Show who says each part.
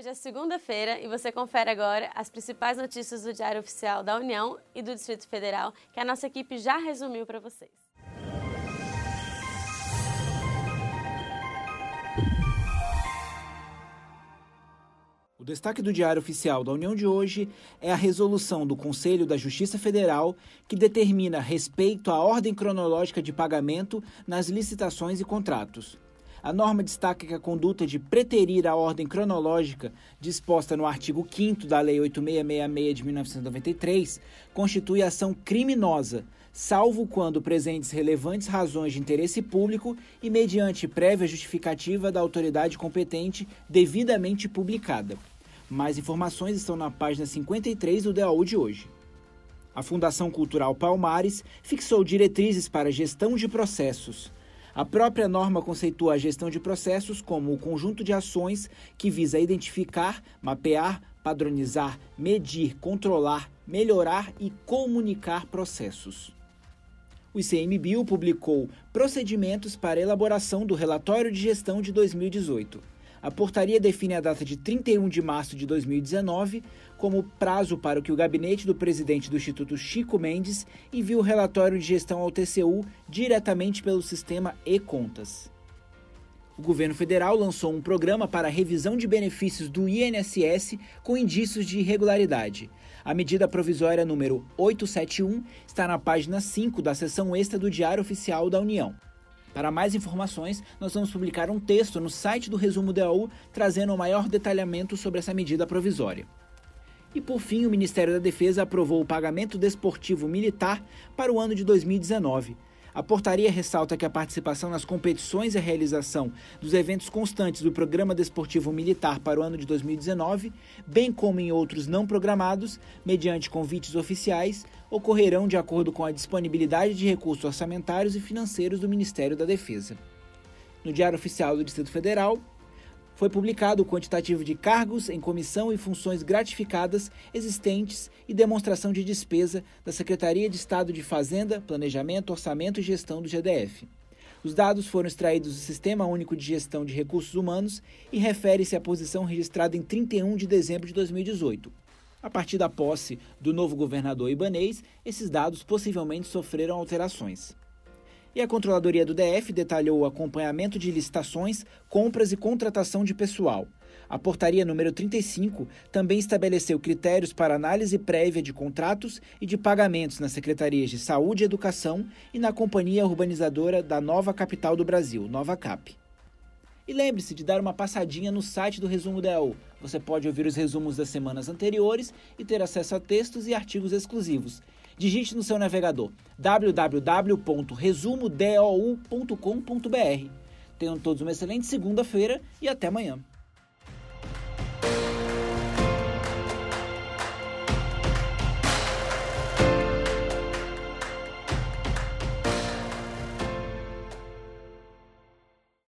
Speaker 1: Hoje é segunda-feira e você confere agora as principais notícias do Diário Oficial da União e do Distrito Federal que a nossa equipe já resumiu para vocês.
Speaker 2: O destaque do Diário Oficial da União de hoje é a resolução do Conselho da Justiça Federal que determina respeito à ordem cronológica de pagamento nas licitações e contratos. A norma destaca que a conduta de preterir a ordem cronológica disposta no artigo 5 da Lei 8666 de 1993 constitui ação criminosa, salvo quando presentes relevantes razões de interesse público e mediante prévia justificativa da autoridade competente devidamente publicada. Mais informações estão na página 53 do DAU de hoje. A Fundação Cultural Palmares fixou diretrizes para gestão de processos. A própria norma conceitua a gestão de processos como o conjunto de ações que visa identificar, mapear, padronizar, medir, controlar, melhorar e comunicar processos. O ICMBio publicou procedimentos para elaboração do relatório de gestão de 2018. A portaria define a data de 31 de março de 2019 como prazo para que o gabinete do presidente do Instituto Chico Mendes envie o relatório de gestão ao TCU diretamente pelo sistema e-contas. O governo federal lançou um programa para a revisão de benefícios do INSS com indícios de irregularidade. A medida provisória número 871 está na página 5 da seção extra do Diário Oficial da União. Para mais informações, nós vamos publicar um texto no site do Resumo DAU trazendo o maior detalhamento sobre essa medida provisória. E por fim, o Ministério da Defesa aprovou o pagamento desportivo militar para o ano de 2019. A portaria ressalta que a participação nas competições e a realização dos eventos constantes do Programa Desportivo Militar para o ano de 2019, bem como em outros não programados, mediante convites oficiais, ocorrerão de acordo com a disponibilidade de recursos orçamentários e financeiros do Ministério da Defesa. No Diário Oficial do Distrito Federal, foi publicado o quantitativo de cargos em comissão e funções gratificadas existentes e demonstração de despesa da Secretaria de Estado de Fazenda, Planejamento, Orçamento e Gestão do GDF. Os dados foram extraídos do Sistema Único de Gestão de Recursos Humanos e refere-se à posição registrada em 31 de dezembro de 2018. A partir da posse do novo governador ibanês, esses dados possivelmente sofreram alterações. E a Controladoria do DF detalhou o acompanhamento de licitações, compras e contratação de pessoal. A portaria número 35 também estabeleceu critérios para análise prévia de contratos e de pagamentos nas secretarias de Saúde e Educação e na Companhia Urbanizadora da Nova Capital do Brasil, Nova Cap. E lembre-se de dar uma passadinha no site do Resumo DAO. Você pode ouvir os resumos das semanas anteriores e ter acesso a textos e artigos exclusivos. Digite no seu navegador www.resumodou.com.br. Tenham todos uma excelente segunda-feira e até amanhã.